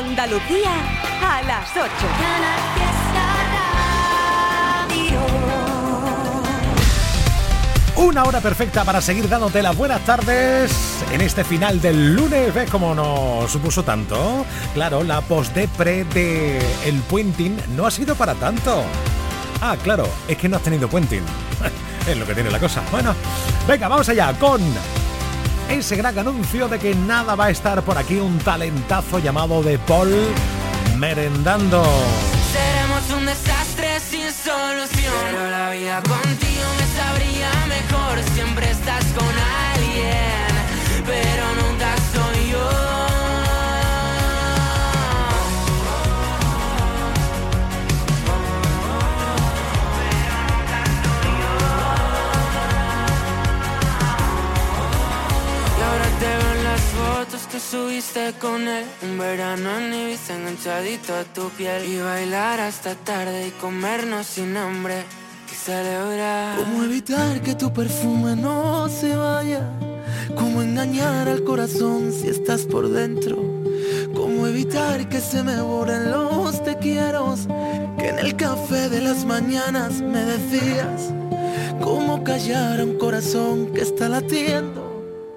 Andalucía a las 8. Una hora perfecta para seguir dándote las buenas tardes en este final del lunes. ¿Ves cómo nos supuso tanto? Claro, la post-depre de El Puenting no ha sido para tanto. Ah, claro, es que no has tenido Puenting. es lo que tiene la cosa. Bueno, venga, vamos allá con ese gran anuncio de que nada va a estar por aquí. Un talentazo llamado de Paul merendando. Seremos un desastre sin solución. Pero la vida contigo me sabría mejor. Siempre estás con alguien, pero nunca soy yo. Fotos que subiste con él. Un verano en Ibiza enganchadito a tu piel. Y bailar hasta tarde y comernos sin hambre. Y celebrar. ¿Cómo evitar que tu perfume no se vaya? ¿Cómo engañar al corazón si estás por dentro? ¿Cómo evitar que se me borren los te quiero? Que en el café de las mañanas me decías. ¿Cómo callar a un corazón que está latiendo?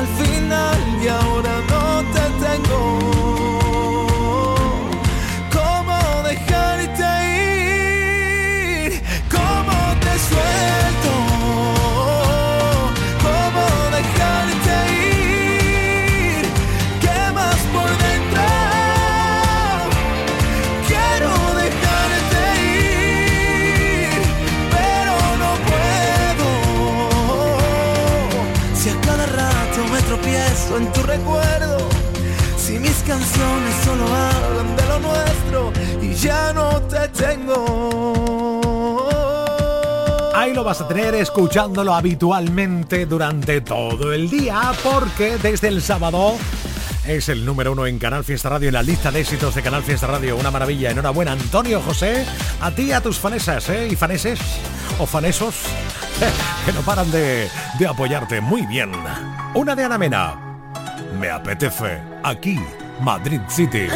Todo se perdió al final vas a tener escuchándolo habitualmente durante todo el día porque desde el sábado es el número uno en Canal Fiesta Radio en la lista de éxitos de Canal Fiesta Radio. Una maravilla. Enhorabuena, Antonio José. A ti a tus fanesas ¿eh? y faneses o fanesos que no paran de, de apoyarte. Muy bien. Una de Ana Mena. Me apetece. Aquí, Madrid City.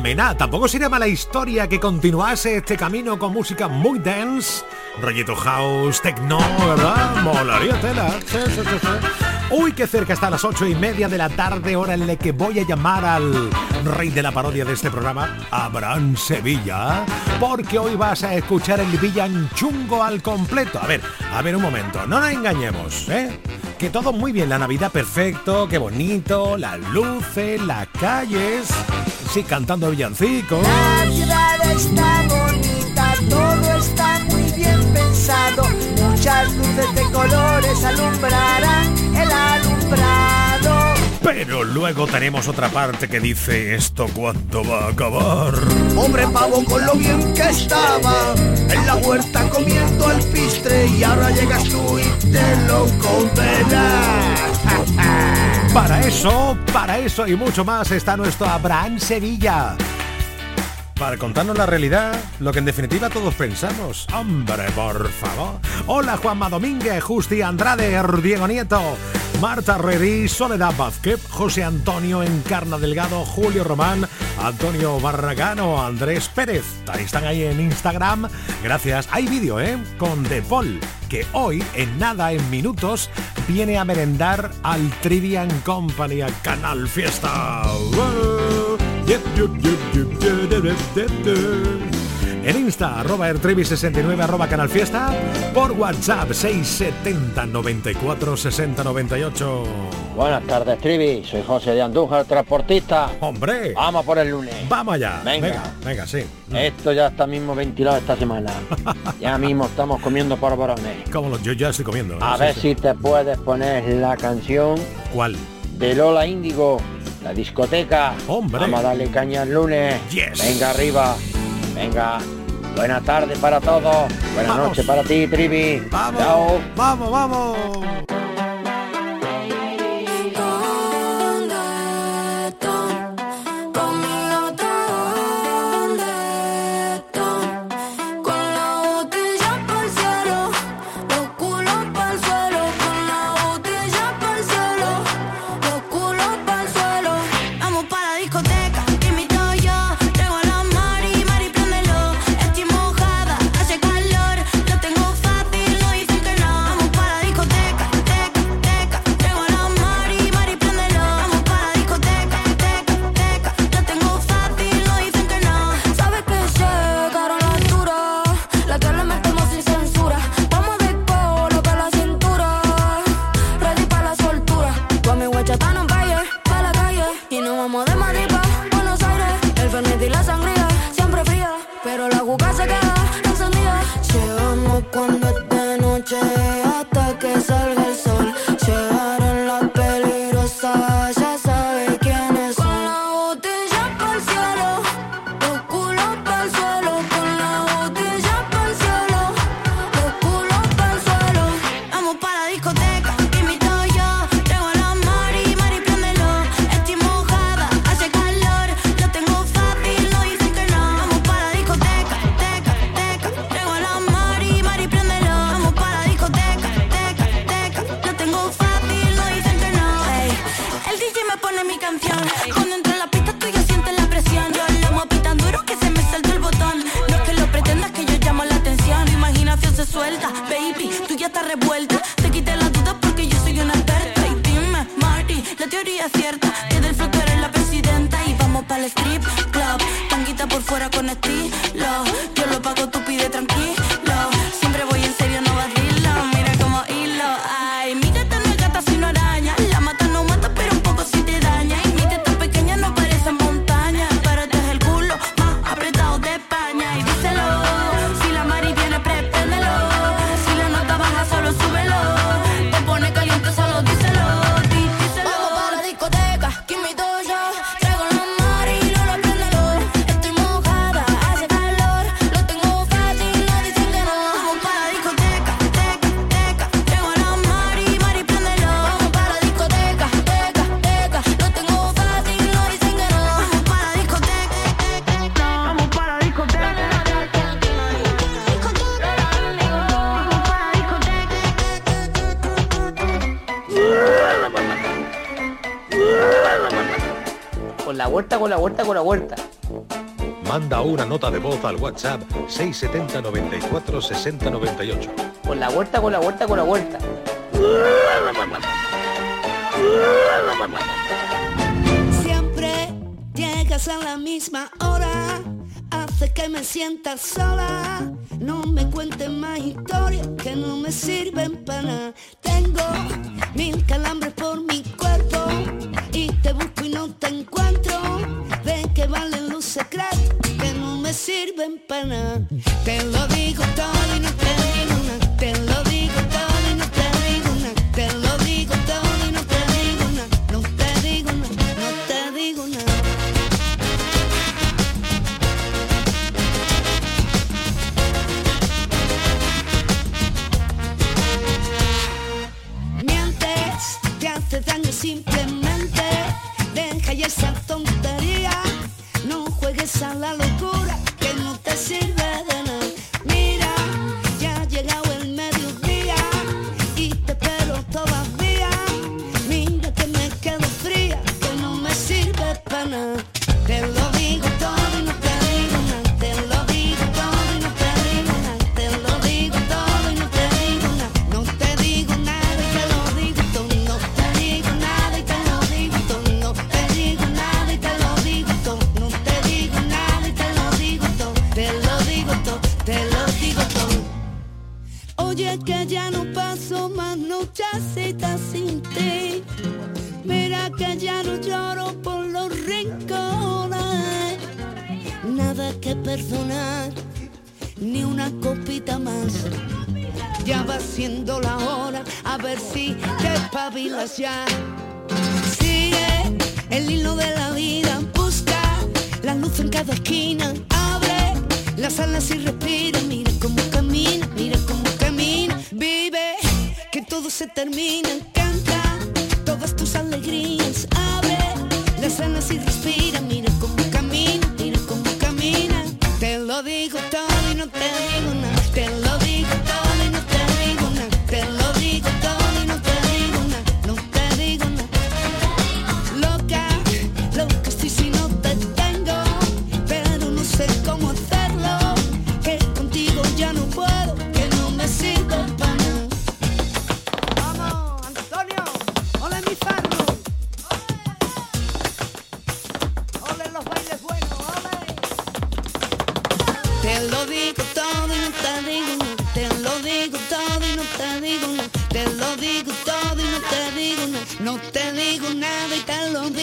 Mena. Tampoco sería mala historia que continuase este camino con música muy dance, rollito house, techno, ¿verdad? Molaría tela. Uy, qué cerca está a las ocho y media de la tarde, hora en la que voy a llamar al rey de la parodia de este programa, Abraham Sevilla, porque hoy vas a escuchar el villanchungo al completo. A ver, a ver un momento, no nos engañemos, ¿eh? Que todo muy bien, la Navidad perfecto, qué bonito, las luces, las calles sí, cantando villancicos. La ciudad está bonita, todo está muy bien pensado. Muchas luces de colores alumbrarán. Pero luego tenemos otra parte que dice esto cuándo va a acabar. Pobre pavo con lo bien que estaba en la huerta comiendo el pistre y ahora llegas tú y te lo condenas. Para eso, para eso y mucho más está nuestro Abraham Sevilla. Para contarnos la realidad, lo que en definitiva todos pensamos. Hombre, por favor. Hola Juanma Domínguez, Justi Andrade, Diego Nieto, Marta Redí, Soledad Vázquez, José Antonio Encarna Delgado, Julio Román, Antonio Barragano, Andrés Pérez. Están ahí en Instagram. Gracias. Hay vídeo, ¿eh? Con De Paul, que hoy, en nada, en minutos, viene a merendar al Trivian Company, a Canal Fiesta. En Insta, arroba ertrevi69, arroba Canal Fiesta. Por WhatsApp, 670 94 60 98. Buenas tardes, Trivi. Soy José de Andújar, transportista. ¡Hombre! Vamos por el lunes. Vamos allá. Venga. venga, sí. Esto ya está mismo ventilado esta semana. ya mismo estamos comiendo polvorones. ¿Cómo yo ya estoy comiendo. A ver si te puedes poner la canción. ¿Cuál? De Lola Índigo, la discoteca. ¡Hombre! Vamos a darle caña el lunes. Yes. Venga arriba. Venga. Buenas tardes para todos. Buenas noches para ti, Trivi. Vamos. Chao. Vamos, vamos. quite las dudas porque yo soy una experta. Y dime, Marty, la teoría es cierta. Que del flow eres la presidenta y vamos para el strip club. Tanguita por fuera con estilo. Yo lo pago, tú pide tranquilo Manda una nota de voz al WhatsApp 670 94 60 98. Con la vuelta, con la vuelta, con la vuelta. Siempre llegas a la misma hora, hace que me sienta sola. No me cuentes más historias que no me sirven para. Tengo gana. Te lo digo todo.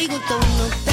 仕事の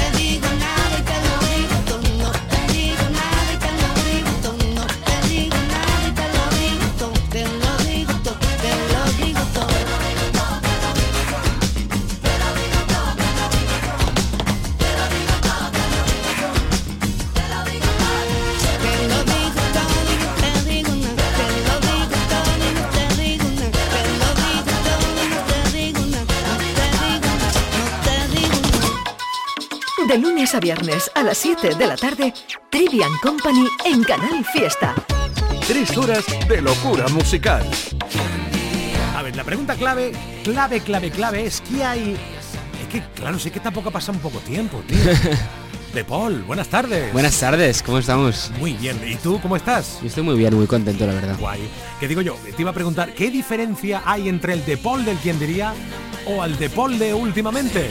lunes a viernes a las 7 de la tarde, Trivian Company en Canal Fiesta. Tres horas de locura musical. A ver, la pregunta clave, clave, clave, clave es que hay? Es que, claro, sé que tampoco ha pasado un poco tiempo, tío. De Paul, buenas tardes. Buenas tardes, ¿cómo estamos? Muy bien, ¿y tú cómo estás? Estoy muy bien, muy contento, la verdad. Guay. ¿Qué digo yo? Te iba a preguntar, ¿qué diferencia hay entre el De Paul del quien diría o al De Paul de últimamente?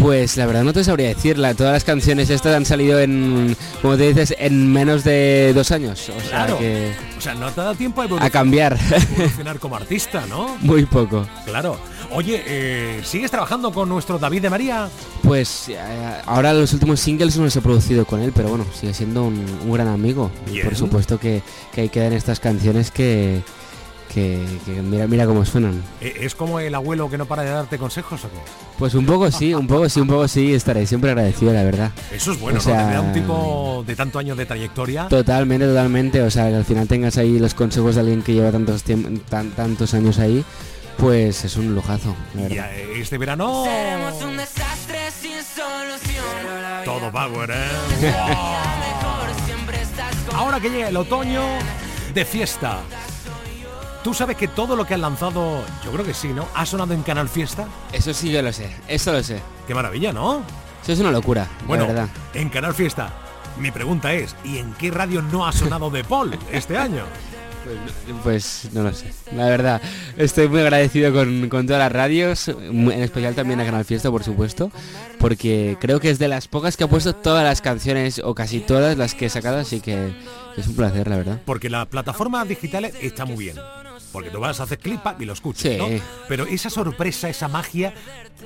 Pues la verdad no te sabría decirla. Todas las canciones estas han salido en, como te dices, en menos de dos años. O sea Claro. que O sea, no te da tiempo a, cambiar. evolucionar como artista, ¿no? muy poco. Claro. Oye, eh, ¿sigues trabajando con nuestro David de María? Pues eh, ahora los últimos singles no los he producido con él, pero bueno, sigue siendo un, un gran amigo. Y Bien. por supuesto que, que ahí quedan estas canciones que, que, que mira, mira cómo suenan. Eh, ¿Es como el abuelo que no para de darte consejos o qué? Pues un poco sí, un poco sí, un poco sí, estaré siempre agradecido, la verdad. Eso es bueno, O sea, ¿no? Un tipo de tanto años de trayectoria. Totalmente, totalmente. O sea, que al final tengas ahí los consejos de alguien que lleva tantos, tan- tantos años ahí, pues es un lujazo, la Y eh, este verano Seremos un desastre sin solución. Todo power, ¿eh? Ahora que llega el otoño de fiesta. ¿Tú sabes que todo lo que han lanzado, yo creo que sí, ¿no? ¿Ha sonado en Canal Fiesta? Eso sí yo lo sé, eso lo sé. Qué maravilla, ¿no? Eso es una locura, Bueno, la verdad. en Canal Fiesta. Mi pregunta es, ¿y en qué radio no ha sonado de Paul este año? Pues no lo sé. La verdad, estoy muy agradecido con, con todas las radios, en especial también a Canal Fiesta, por supuesto, porque creo que es de las pocas que ha puesto todas las canciones, o casi todas las que he sacado, así que es un placer, la verdad. Porque la plataforma digital está muy bien. Porque tú vas a hacer clip y lo escuchas, Sí. ¿no? Pero esa sorpresa, esa magia,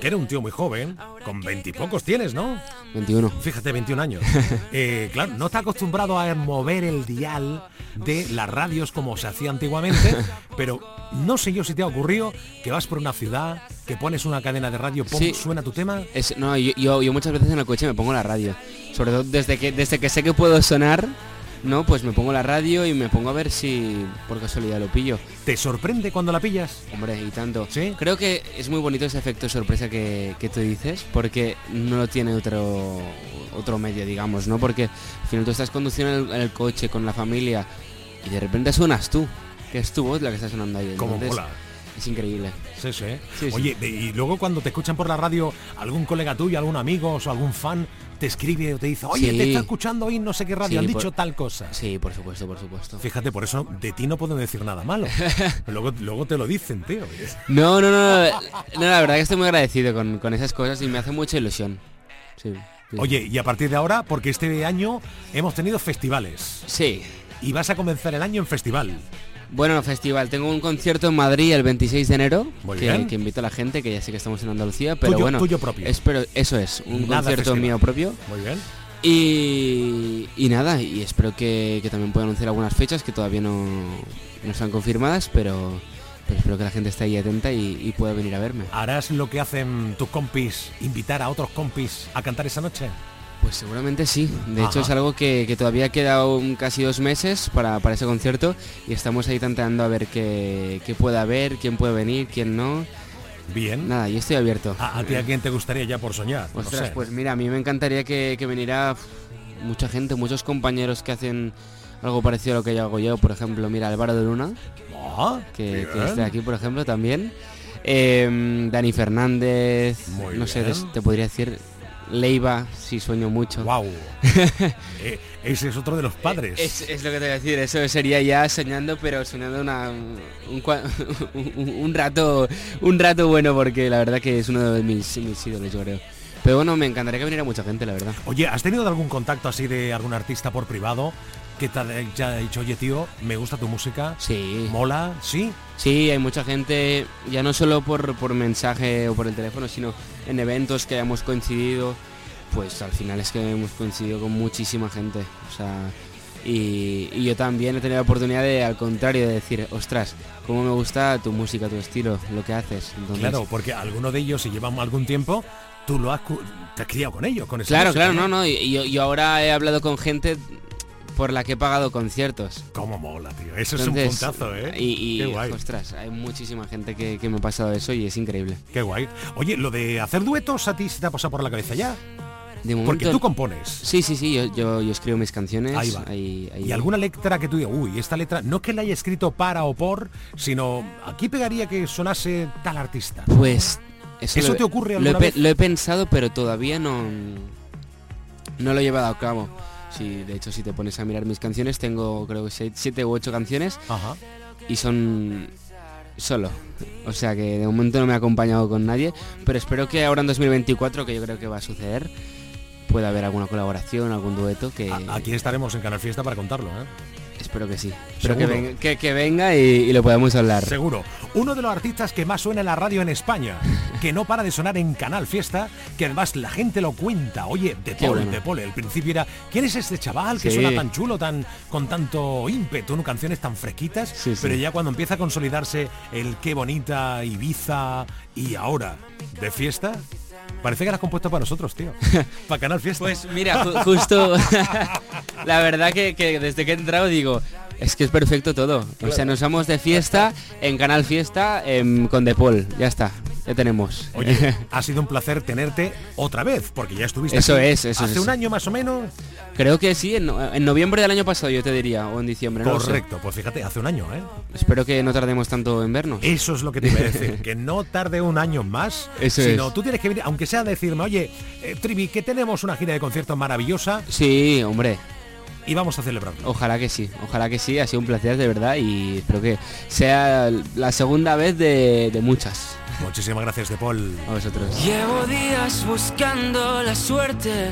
que era un tío muy joven, con veintipocos tienes, ¿no? 21. Fíjate, 21 años. Eh, claro, no está acostumbrado a mover el dial de las radios como se hacía antiguamente, pero no sé yo si te ha ocurrido que vas por una ciudad, que pones una cadena de radio, Sí. suena tu tema. Es- no, yo, yo, yo muchas veces en el coche me pongo la radio. Sobre todo desde que, desde que sé que puedo sonar, ¿no? Pues me pongo la radio y me pongo a ver si por casualidad lo pillo. ¿Te sorprende cuando la pillas? Hombre, y tanto. ¿Sí? Creo que es muy bonito ese efecto sorpresa que, que tú dices, porque no lo tiene otro otro medio, digamos, ¿no? Porque al final tú estás conduciendo en el, en el coche con la familia y de repente suenas tú, que es tu voz la que está sonando ahí. Como mola. Es increíble. Sí, sí. Oye, y luego cuando te escuchan por la radio, algún colega tuyo, algún amigo o algún fan te escribe o te dice, oye, Sí. te está escuchando hoy no sé qué radio, han por- dicho tal cosa. Sí, por supuesto, por supuesto. Fíjate, por eso de ti no puedo decir nada malo. luego, luego te lo dicen, tío. No, no, no, no, no, la verdad que estoy muy agradecido con, con esas cosas y me hace mucha ilusión. Sí. sí. Oye, y a partir de ahora, porque este año hemos tenido festivales Sí. y vas a comenzar el año en festival. Bueno, no, festival. Tengo un concierto en Madrid el 26 de enero que, invito a la gente, que ya sé que estamos en Andalucía, pero Tuyo- bueno, tuyo propio. Espero, eso es, un Nada concierto festival. mío propio. Muy bien. Y, y nada, y espero que, que también pueda anunciar algunas fechas que todavía no, no están confirmadas, pero, pero espero que la gente esté ahí atenta y, y pueda venir a verme. ¿Harás lo que hacen tus compis, invitar a otros compis a cantar esa noche? Pues seguramente sí. De hecho es algo que, que todavía queda un- casi dos meses para, para ese concierto y estamos ahí tanteando a ver qué, qué puede haber, quién puede venir, quién no. Bien. Nada, yo estoy abierto. ¿A, a ti a quién te gustaría ya por soñar? No Ostras, sé. pues mira, a mí me encantaría que, que viniera mucha gente, muchos compañeros que hacen algo parecido a lo que yo hago yo. Por ejemplo, mira, Álvaro de Luna, Ah, que, que está aquí, por ejemplo, también. Em, Dani Fernández, Muy no sé, te podría decir Leiva, si sueño mucho. Wow. Eh, ese es otro de los padres. Es, es lo que te voy a decir, eso sería ya soñando, pero soñando una, un, un- un rato un rato bueno, porque la verdad que es uno de mis, mis ídolos, yo creo. Pero bueno, me encantaría que viniera mucha gente, la verdad. Oye, ¿has tenido algún contacto así de algún artista por privado que te haya dicho, oye tío, me gusta tu música? Sí. ¿Mola? ¿Sí? Sí, hay mucha gente, ya no solo por, por mensaje o por el teléfono, sino en eventos que hayamos coincidido, pues al final es que hemos coincidido con muchísima gente. O sea, y, y yo también he tenido la oportunidad de, al contrario, de decir, ostras, cómo me gusta tu música, tu estilo, lo que haces. Entonces, Claro, porque alguno de ellos, si llevan algún tiempo, tú lo has, te has criado con ellos, con esa Claro, música, claro, no, no. Y, y yo, yo ahora he hablado con gente por la que he pagado conciertos. Cómo mola, tío. Eso Entonces, es un puntazo, ¿eh? Y, y, Qué guay. ostras, hay muchísima gente que, que me ha pasado eso y es increíble. Qué guay. Oye, lo de hacer duetos a ti se te ha pasado por la cabeza ya. De momento, Porque tú compones. Sí, sí, sí, yo, yo, yo escribo mis canciones. Ahí va. ahí- ahí- Y alguna letra que tú digas, uy, esta letra, no es que la haya escrito para o por, sino aquí pegaría que sonase tal artista. Pues ¿Eso lo- te ocurre lo he, vez? lo he pensado, pero todavía no, no lo he llevado a cabo. Sí, de hecho, si te pones a mirar mis canciones, tengo creo que seis- siete u ocho canciones Ajá. y son solo. O sea que de momento no me he acompañado con nadie, pero espero que ahora en 2024, que yo creo que va a suceder, pueda haber alguna colaboración, algún dueto que Aquí estaremos en Canal Fiesta para contarlo, ¿eh? Espero que sí. Espero que que, que venga y, y lo podamos hablar. Seguro. Uno de los artistas que más suena en la radio en España, que no para de sonar en Canal Fiesta, que además la gente lo cuenta. Oye, De Paul, bueno. De Paul, el principio era, ¿quién es este chaval que Sí. suena tan chulo, tan con tanto ímpetu, ¿no? canciones tan fresquitas? Sí, sí. Pero ya cuando empieza a consolidarse el qué bonita, Ibiza y ahora de fiesta, parece que la has compuesto para nosotros, tío. para Canal Fiesta. Pues mira, ju- justo la verdad que, que desde que he entrado digo, es que es perfecto todo. O sea, nos vamos de fiesta en Canal Fiesta em, con De Paul. Ya está, ya tenemos. Oye, ha sido un placer tenerte otra vez, porque ya estuviste Eso aquí es, eso hace es. un año más o menos. Creo que sí, en, no- en noviembre del año pasado yo te diría, o en diciembre. no lo sé. Correcto, pues fíjate, hace un año, ¿eh? Espero que no tardemos tanto en vernos. Eso es lo que te iba a decir, que no tarde un año más, Eso sino es. tú tienes que venir, aunque sea decirme, oye, eh, Trivi, que tenemos una gira de conciertos maravillosa Sí, hombre, y vamos a celebrarlo. ojalá que sí, ojalá que sí, ha sido un placer de verdad y espero que sea la segunda vez de, de muchas. Muchísimas gracias, De Paul. A vosotros. Llevo días buscando la suerte,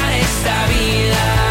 esta vida.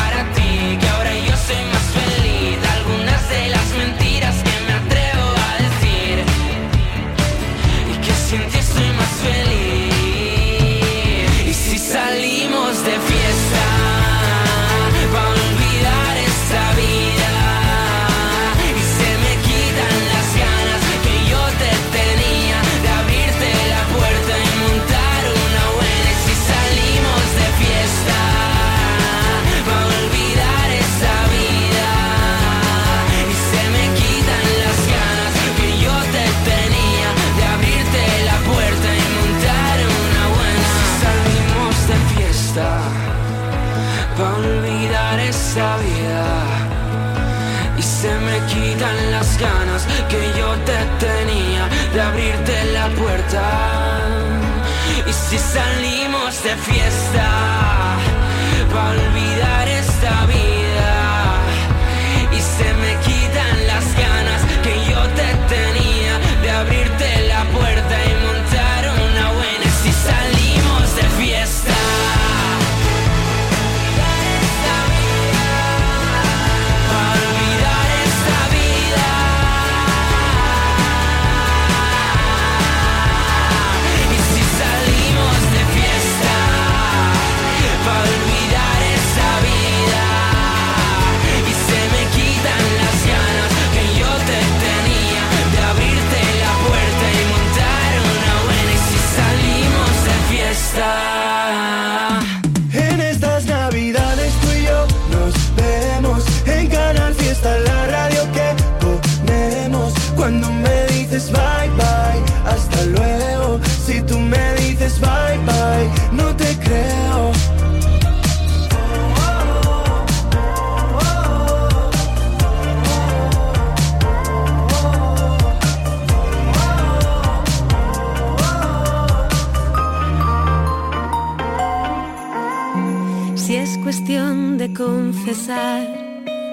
si salimos de fiesta,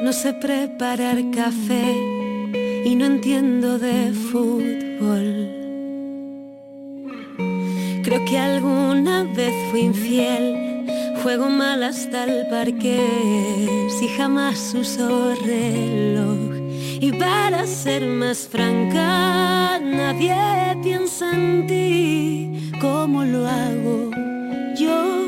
no sé preparar café y no entiendo de fútbol. Creo que alguna vez fui infiel, juego mal hasta el parque, si jamás uso reloj. Y para ser más franca, nadie piensa en ti como lo hago yo,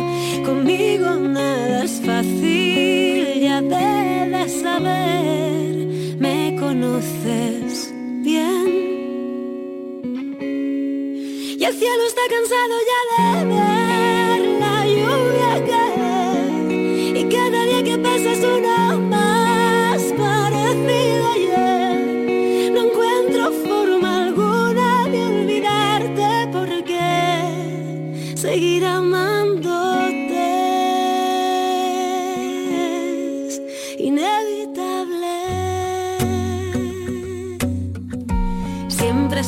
Conmigo nada es fácil, ya debes saber, me conoces bien. Y el cielo está cansado ya de ver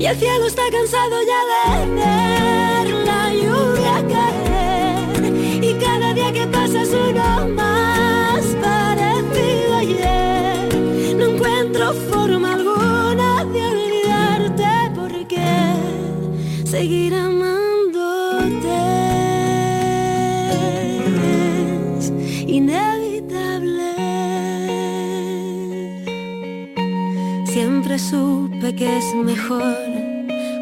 Y el cielo está cansado ya de ver la lluvia caer. Y cada día que pasa es uno más parecido ayer. No encuentro forma alguna de olvidarte porque seguir amándote es inevitable. Siempre que es mejor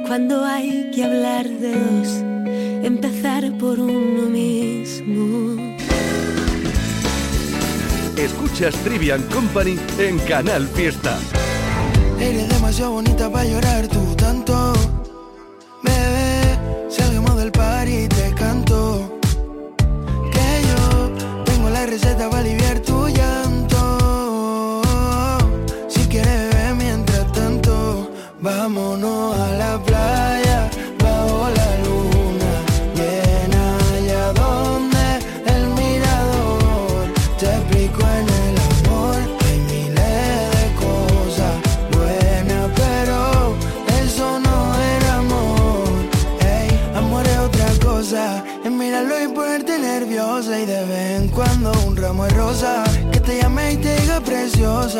cuando hay que hablar de dos, empezar por uno mismo. Escuchas Trivian Company en Canal Fiesta. Eres demasiado bonita para llorar tú tanto. Bebé, salgamos del par y te canto. Que yo tengo la receta para aliviar tu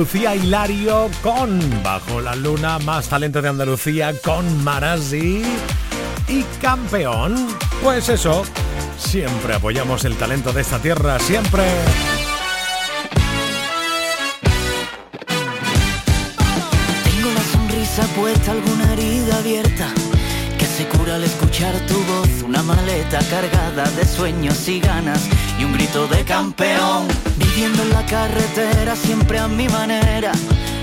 Andalucía, Hilario con Bajo la Luna, más talento de Andalucía con Marasi y campeón. Pues eso, siempre apoyamos el talento de esta tierra, siempre. Tengo la sonrisa puesta, alguna herida abierta al escuchar tu voz, una maleta cargada de sueños y ganas y un grito de campeón. Viviendo en la carretera siempre a mi manera.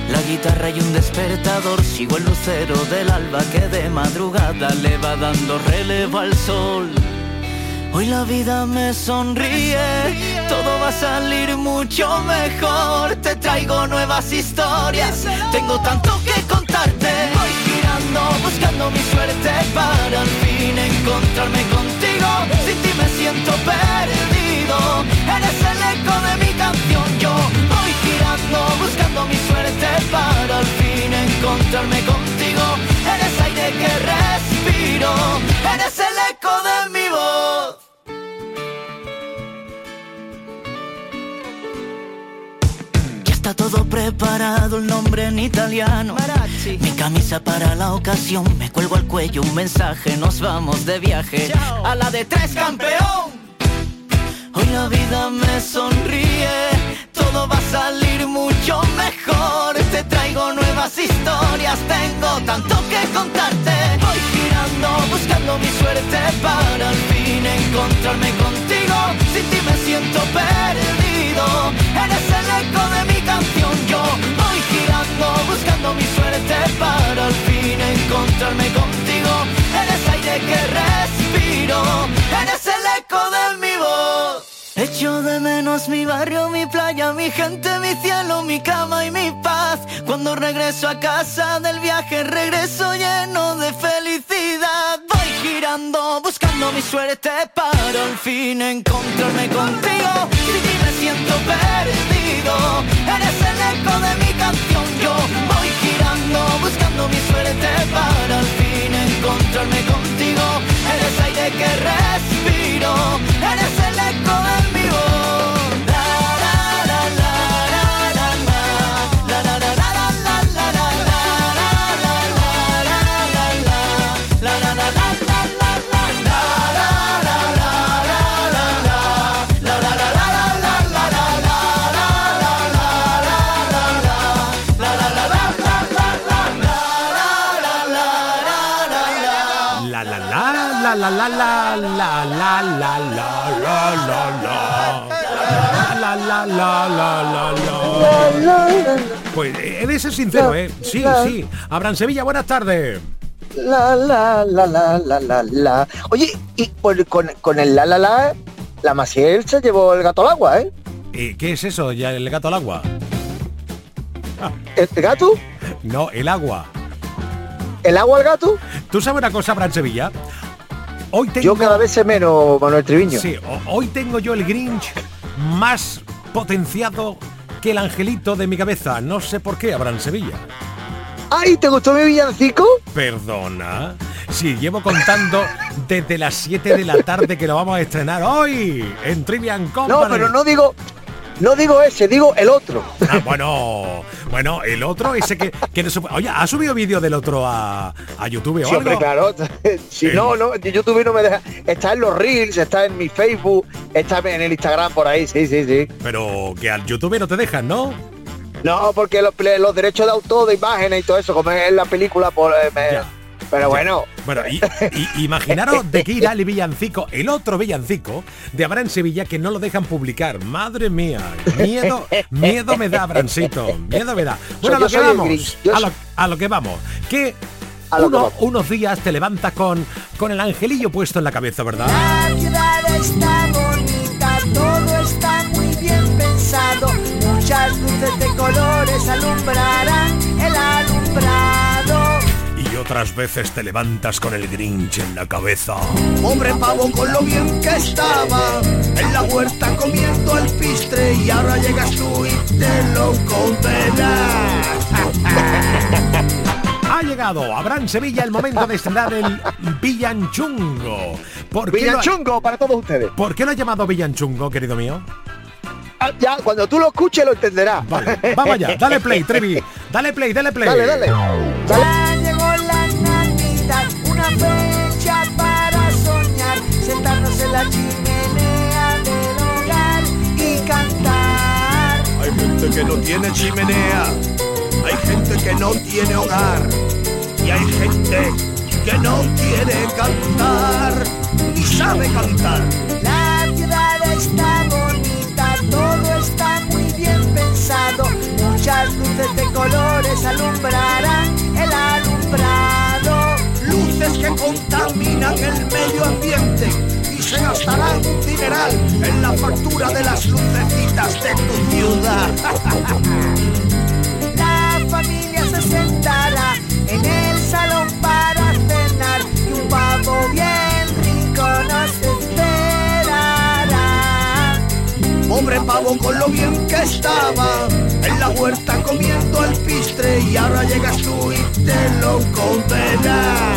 La guitarra y un despertador, sigo el lucero del alba que de madrugada le va dando relevo al sol. Hoy la vida me sonríe, todo va a salir mucho mejor. Te traigo nuevas historias, tengo tanto que contarte. Voy buscando mi suerte para al fin encontrarme contigo. Sin ti me siento perdido, eres el eco de mi canción. Yo voy girando, buscando mi suerte para al fin encontrarme contigo. Eres aire que respiro, eres el eco de mi está todo preparado, el nombre en italiano. Mi camisa para la ocasión, me cuelgo al cuello un mensaje, nos vamos de viaje a la de tres campeón. Hoy la vida me sonríe, todo va a salir mucho mejor. Te traigo nuevas historias, tengo tanto que contarte. Voy girando, buscando mi suerte para al fin encontrarme contigo. Sin ti me siento perdido, eres el eco de mi canción. Yo voy girando, buscando mi suerte para al fin encontrarme contigo. Eres aire que respiro, eres el eco de mi voz. Echo de menos mi barrio, mi playa, mi gente, mi cielo, mi cama y mi paz. Cuando regreso a casa del viaje, regreso lleno de felicidad. Buscando mi suerte para al fin encontrarme contigo. Sin ti me siento perdido, eres el eco de mi canción. Yo voy girando, buscando mi suerte para al fin encontrarme contigo. Eres aire que respiro, eres el eco de mi la la la Pues eh, he de ser sincero, ¿eh? Sí, sí. Abraham Sevilla, buenas tardes. La, la, la, la, la, la, la. Oye, y por- con, con el la, la, la, la Maciel se llevó el gato al agua, ¿eh? Eh, ¿Qué es eso? ¿Ya el gato al agua? ¿El gato? No, el agua. ¿El agua al gato? ¿Tú sabes una cosa, Abraham Sevilla? Hoy tengo... Yo cada vez sé menos Manuel Triviño. Sí, hoy tengo yo el Grinch más potenciado que el angelito de mi cabeza. No sé por qué, Abraham Sevilla. ¡Ay, te gustó mi villancico! Perdona. Sí, llevo contando desde las 7 de la tarde que lo vamos a estrenar hoy en Trivian Company. No, pero no digo, no digo ese, digo el otro. Ah, bueno, bueno, el otro, ese que, no Oye, ¿ha subido vídeo del otro a, a YouTube o Sí, hombre, claro. Si no, no, YouTube no me deja. Está en los Reels, está en mi Facebook, está en el Instagram por ahí, sí, sí, sí. Pero que al YouTube no te dejan, ¿no? No, porque los, los derechos de autor, de imágenes y todo eso, como es la película, por, eh, me- pero bueno. Bueno, y, y- imaginaros de qué irá el villancico, el otro villancico de Abraham Sevilla que no lo dejan publicar. Madre mía, miedo, miedo me da, Abrancito, miedo me da. Bueno, a lo que vamos, a lo, a lo que vamos, que A lo que uno- vamos. unos días te levantas con, con el angelillo puesto en la cabeza, ¿verdad? La ciudad está bonita, todo está muy bien pensado. Muchas luces de colores alumbrarán el alumbrado. Otras veces te levantas con el Grinch en la cabeza. Pobre pavo con lo bien que estaba en la huerta comiendo alpistre y ahora llegas tú y te lo condenas. Ha llegado Abraham Sevilla el momento de estrenar el Villanchungo. ¿Por lo ha- Villanchungo para todos ustedes. ¿Por qué lo ha llamado Villanchungo, querido mío? Ah, Ya, cuando tú lo escuches lo entenderás. Vale, vamos allá, dale play, Trevi. Dale play, dale play. Dale, dale. Ya sentarnos en la chimenea del hogar y cantar. Hay gente que no tiene chimenea, hay gente que no tiene hogar y hay gente que no quiere cantar ni sabe cantar. La ciudad está bonita, todo está muy bien pensado. Muchas luces de colores alumbrarán el alumbrado. Que contaminan el medio ambiente y se gastarán dineral en la factura de las lucecitas de tu ciudad. La familia se sentará en el salón para cenar y un pavo bien rico nos esperará. Pobre pavo con lo bien que estaba en la huerta comiendo alpistre y ahora llegas tú y te lo condenas.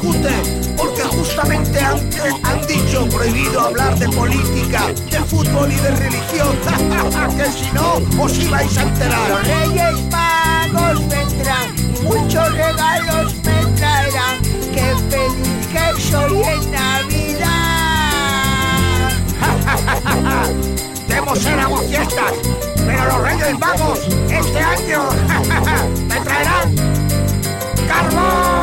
Discute, porque justamente antes han dicho prohibido hablar de política, de fútbol y de religión. que si no, os ibais a enterar. Los reyes magos vendrán muchos regalos me traerán. Qué feliz que soy en Navidad. Demos éramos fiestas, pero los reyes magos este año me traerán carbón.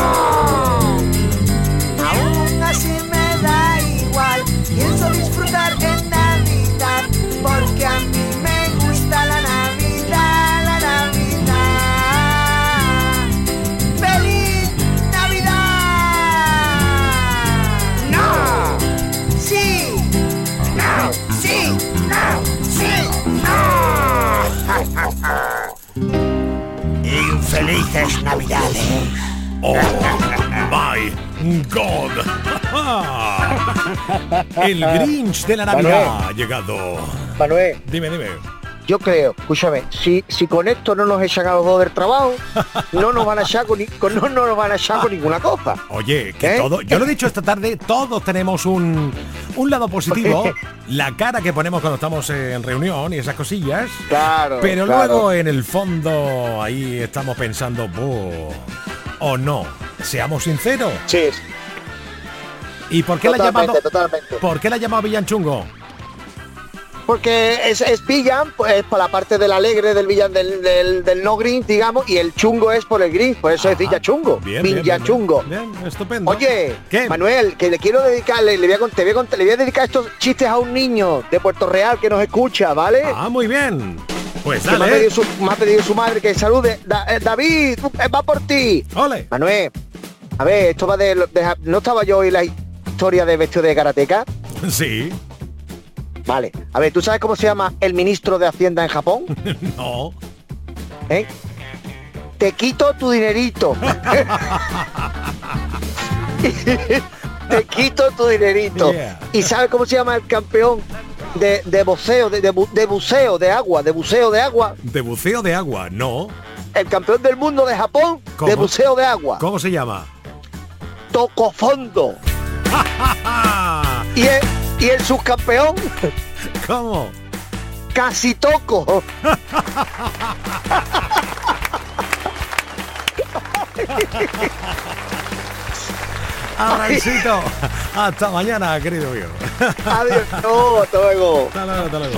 Infelices Navidades. Oh my God. El Grinch de la Navidad ha llegado. Manuel, Dime, dime. Yo creo, escúchame, si, si con esto no nos echan a los dos del trabajo, no nos van a echar con, no, no nos van a echar con ninguna cosa. Oye, que ¿Eh? todo, yo lo he dicho esta tarde, todos tenemos un, un lado positivo, la cara que ponemos cuando estamos en reunión y esas cosillas, Claro. pero claro. luego en el fondo ahí estamos pensando, "Buh, o no, seamos sinceros. Sí, ¿Y por qué la ha llamado, totalmente. por qué la ha llamado Villanchungo? Porque es, es villan, pues es por la parte del alegre del villan del, del, del no green, digamos, y el chungo es por el green, por eso es villa chungo. Bien, Villa bien, chungo. bien, estupendo. Oye, ¿Qué? Manuel, que le quiero dedicarle, le voy a le voy a contar- le voy a dedicar estos chistes a un niño de Puerto Real que nos escucha, ¿vale? Ah, muy bien. Pues Que me, ha dale. pedido su, me ha pedido su madre que salude. Da- eh, David, eh, va por ti. Ole. Manuel, a ver, esto va de, de- ¿No estaba yo hoy la historia de vestido de karateca? Sí. Vale. A ver, ¿tú sabes cómo se llama el ministro de Hacienda en Japón? No. ¿Eh? Te quito tu dinerito. Te quito tu dinerito. Yeah. ¿Y sabes cómo se llama el campeón de, de buceo, de, de bu- de buceo de agua, de buceo de agua? De buceo de agua, no. El campeón del mundo de Japón de buceo de agua. ¿Cómo se llama? Toco fondo. y, el, y el subcampeón ¿Cómo? casi toco. Abrancito. Hasta mañana, querido mío. Adiós. No, hasta luego. Hasta luego, hasta luego.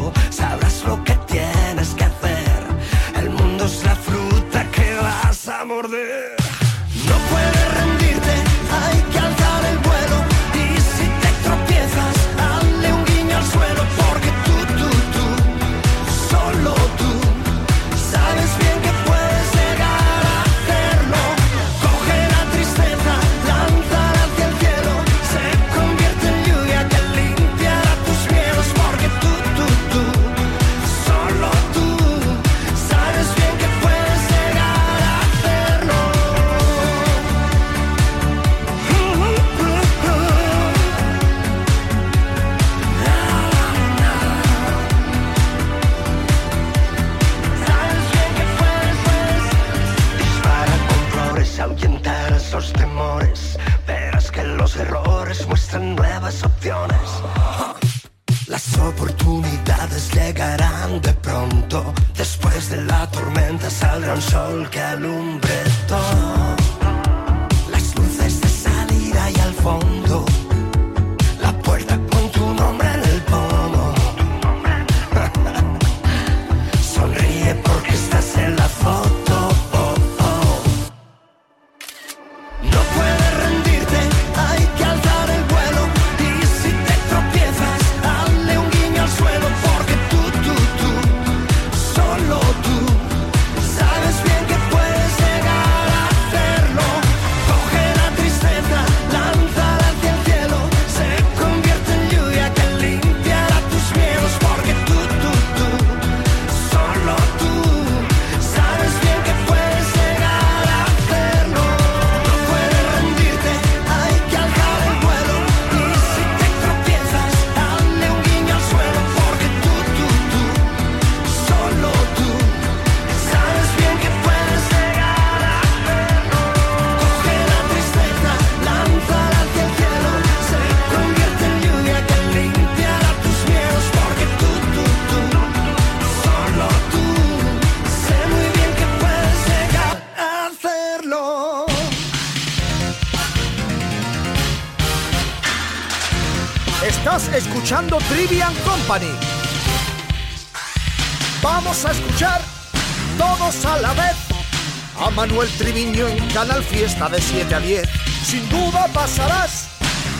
Manuel Triviño en Canal Fiesta de 7 a 10. Sin duda pasarás,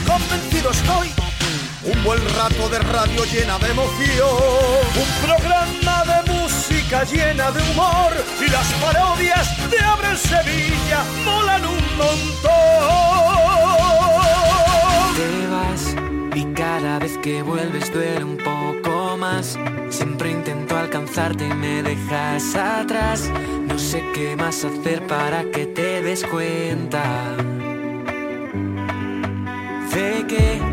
convencido estoy. Un buen rato de radio llena de emoción. Un programa de música llena de humor. Y las parodias de Abre Sevilla molan un montón. Te vas y cada vez que vuelves duele un poco más. Siempre intento alcanzarte y me dejas atrás sé qué más hacer para que te des cuenta. De que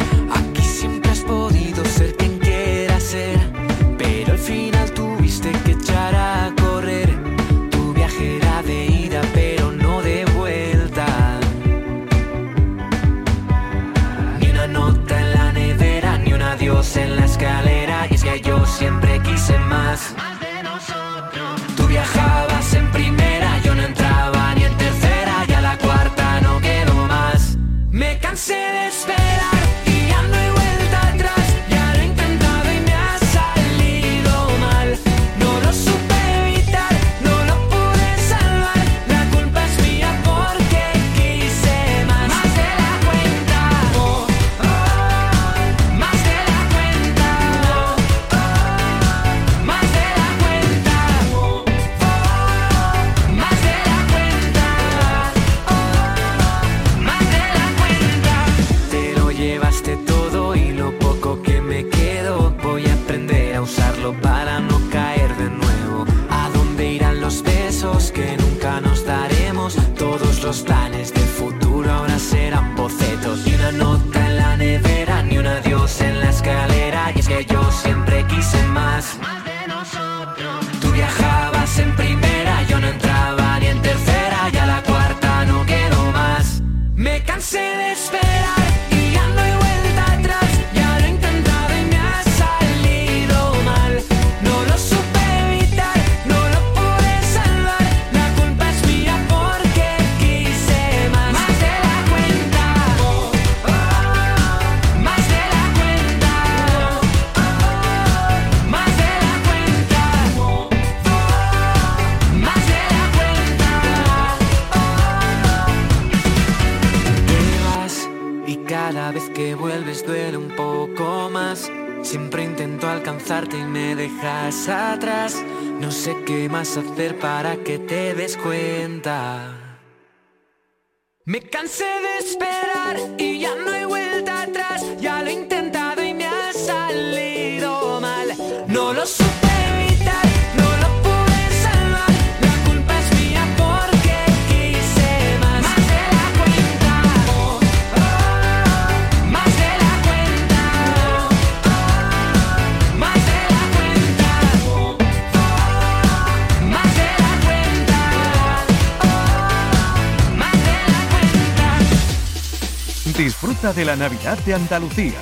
de la Navidad de Andalucía.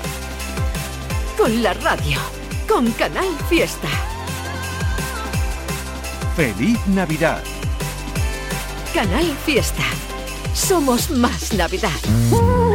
Con la radio, con Canal Fiesta. Feliz Navidad. Canal Fiesta. Somos más Navidad.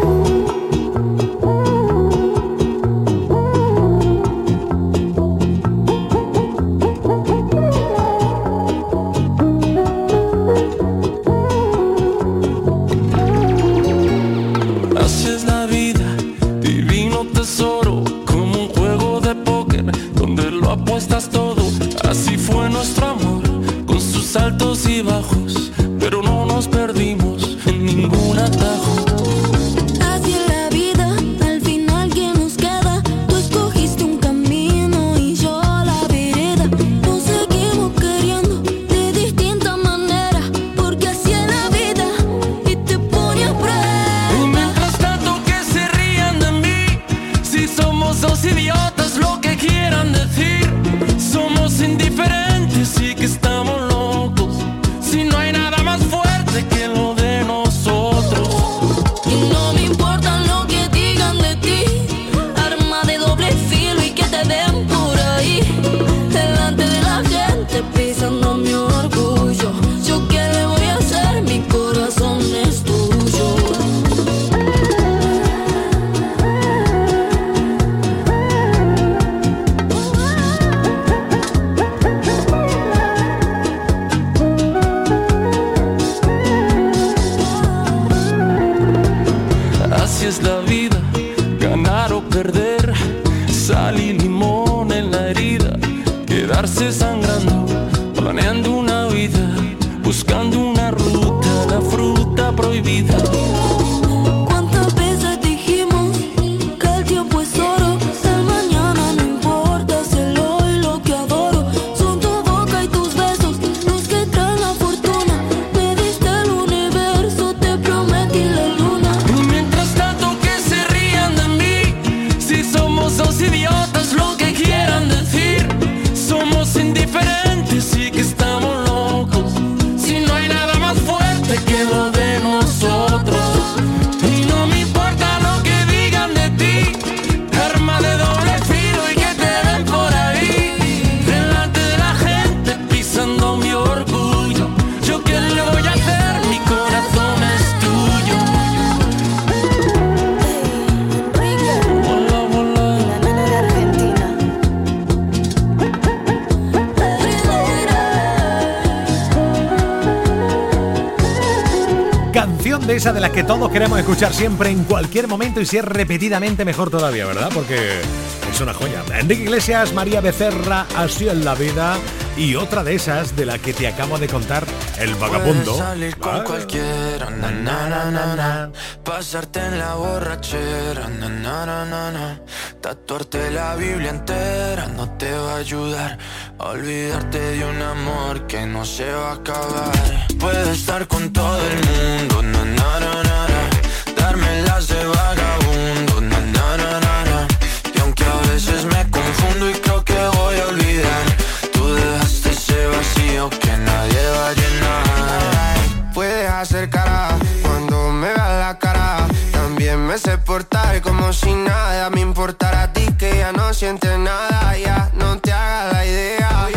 escuchar siempre en cualquier momento y si es repetidamente mejor todavía, ¿verdad? Porque es una joya. Enrique Iglesias, María Becerra, Así en la vida y otra de esas de la que te acabo de contar, El Vagabundo. Estar con todo el mundo, como si nada. Me importará a ti que ya no sientes nada. Ya no te hagas la idea.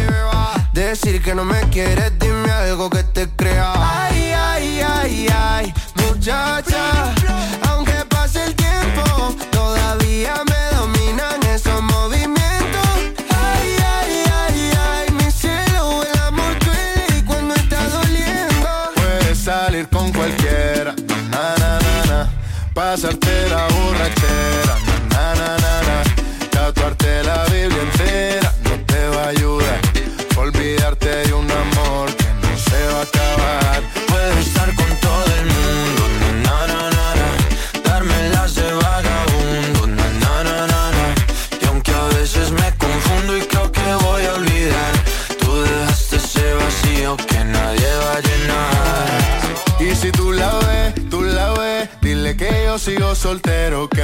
Decir que no me quieres dime algo que te crea. Ay ay ay ay muchacha.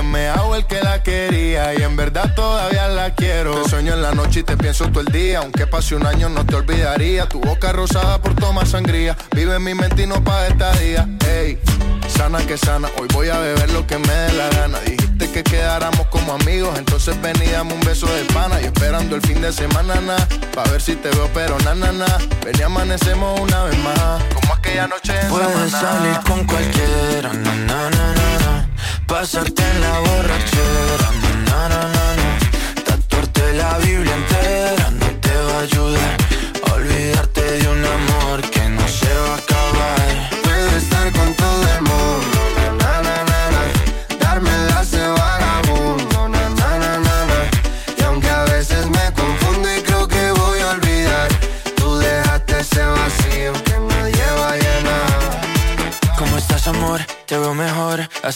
Me hago el que la quería y en verdad todavía la quiero. Te sueño en la noche y te pienso todo el día, aunque pase un año no te olvidaría. Tu boca rosada por tomar sangría, vive mi mente y no esta día. Ey, sana que sana, hoy voy a beber lo que me dé la gana. Dijiste que quedáramos como amigos, entonces veníamos un beso de pana y esperando el fin de semana, na, pa' ver si te veo, pero na, na, na. Ven y amanecemos una vez más, como aquella noche en Puedes salir con cualquiera, na, na, na, na, na. Pasarte en la borrachera,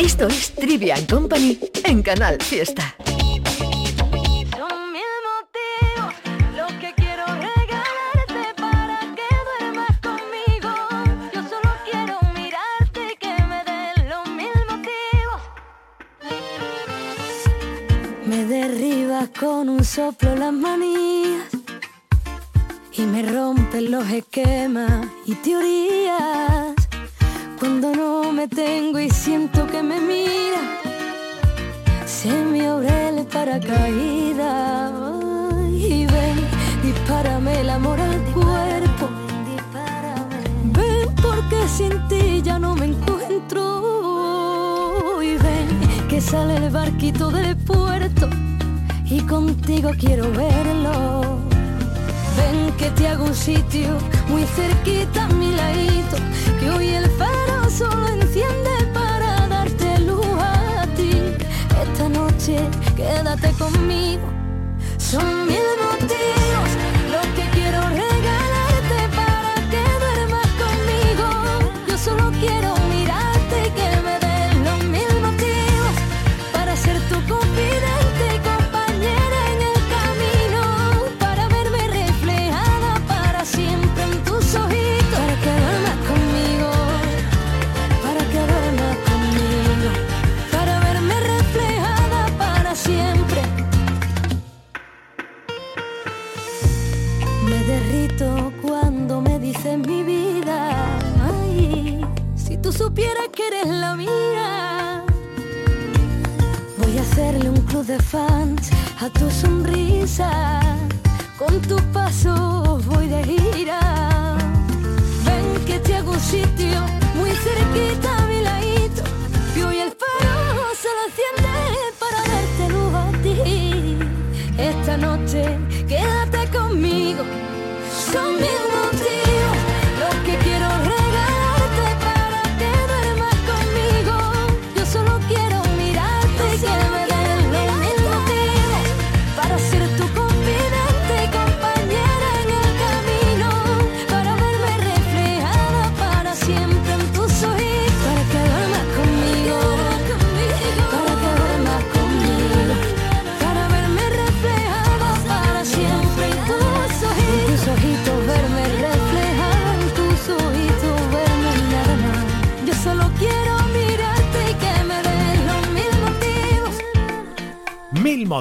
Esto es Trivian Company en Canal Fiesta. Con un soplo las manías y me rompes los esquemas y teorías. Me tengo y siento que me mira, se me abre el paracaídas. Y ven, dispárame el amor al cuerpo. Ven porque sin ti ya no me encuentro. Y ven que sale el barquito del puerto y contigo quiero verlo. Ven que te hago un sitio muy cerquita a mi ladito, que hoy el solo enciende para darte luz a ti. Esta noche quédate conmigo, son mil motivos de fans a tu sonrisa. Con tus pasos voy de gira. Ven que te hago un sitio muy cerquita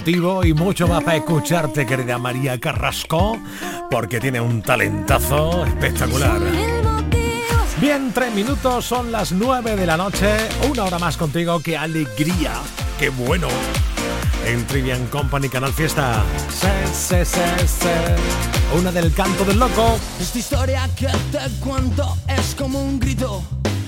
Y mucho más para escucharte, querida María Carrasco, porque tiene un talentazo espectacular. Bien, tres minutos, son las nueve de la noche, una hora más contigo, qué alegría, qué bueno. En Trivian Company Canal Fiesta. Se, se, se. Una del canto del loco. Esta historia que te cuento es como un grito,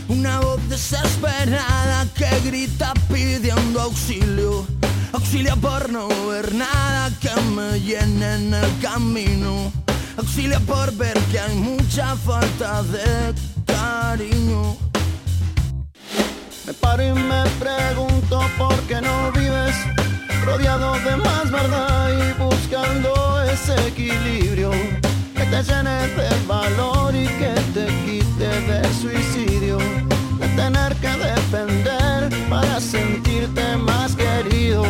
una voz desesperada que grita pidiendo auxilio. Auxilio por no ver nada que me llene en el camino. Auxilio por ver que hay mucha falta de cariño. Me paro y me pregunto por qué no vives rodeado de más verdad y buscando ese equilibrio que te llene de valor y que te quite de suicidio, de tener que depender para sentirte más querido.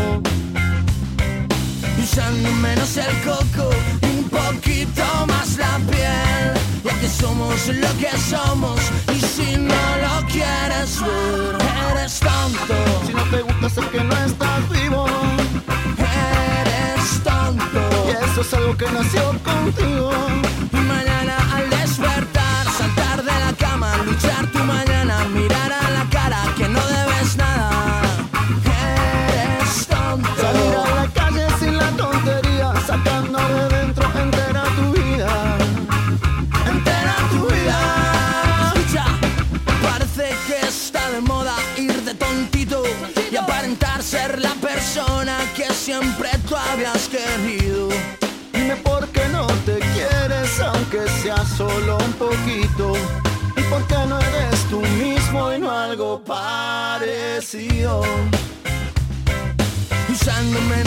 Usando menos el coco un poquito más la piel, ya que somos lo que somos y si no lo quieres ver, eres tonto. Si no te gusta sé que no estás vivo, eres tonto. Y eso es algo que nació contigo.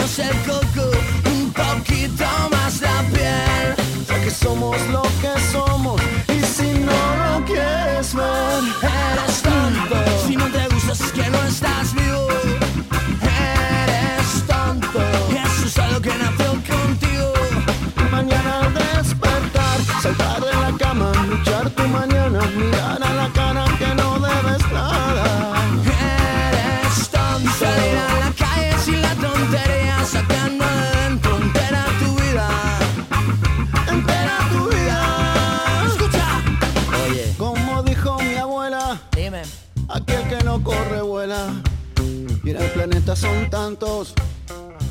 El coco, un poquito más la piel. Ya que somos lo que somos son tantos.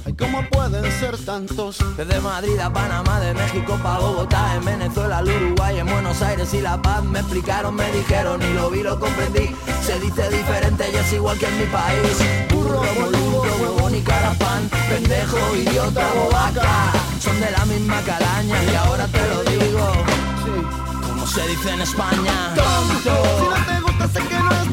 Ay, ¿cómo pueden ser tantos? Desde Madrid a Panamá, de México pa' Bogotá, en Venezuela, al Uruguay, en Buenos Aires y La Paz. Me explicaron, me dijeron y lo vi, lo comprendí. Se dice diferente y es igual que en mi país. Burro, boludo, huevón y carapán. Pendejo, idiota, bobaca. Son de la misma calaña y ahora te lo digo. Como se dice en España. Tonto. Si no te gusta sé que no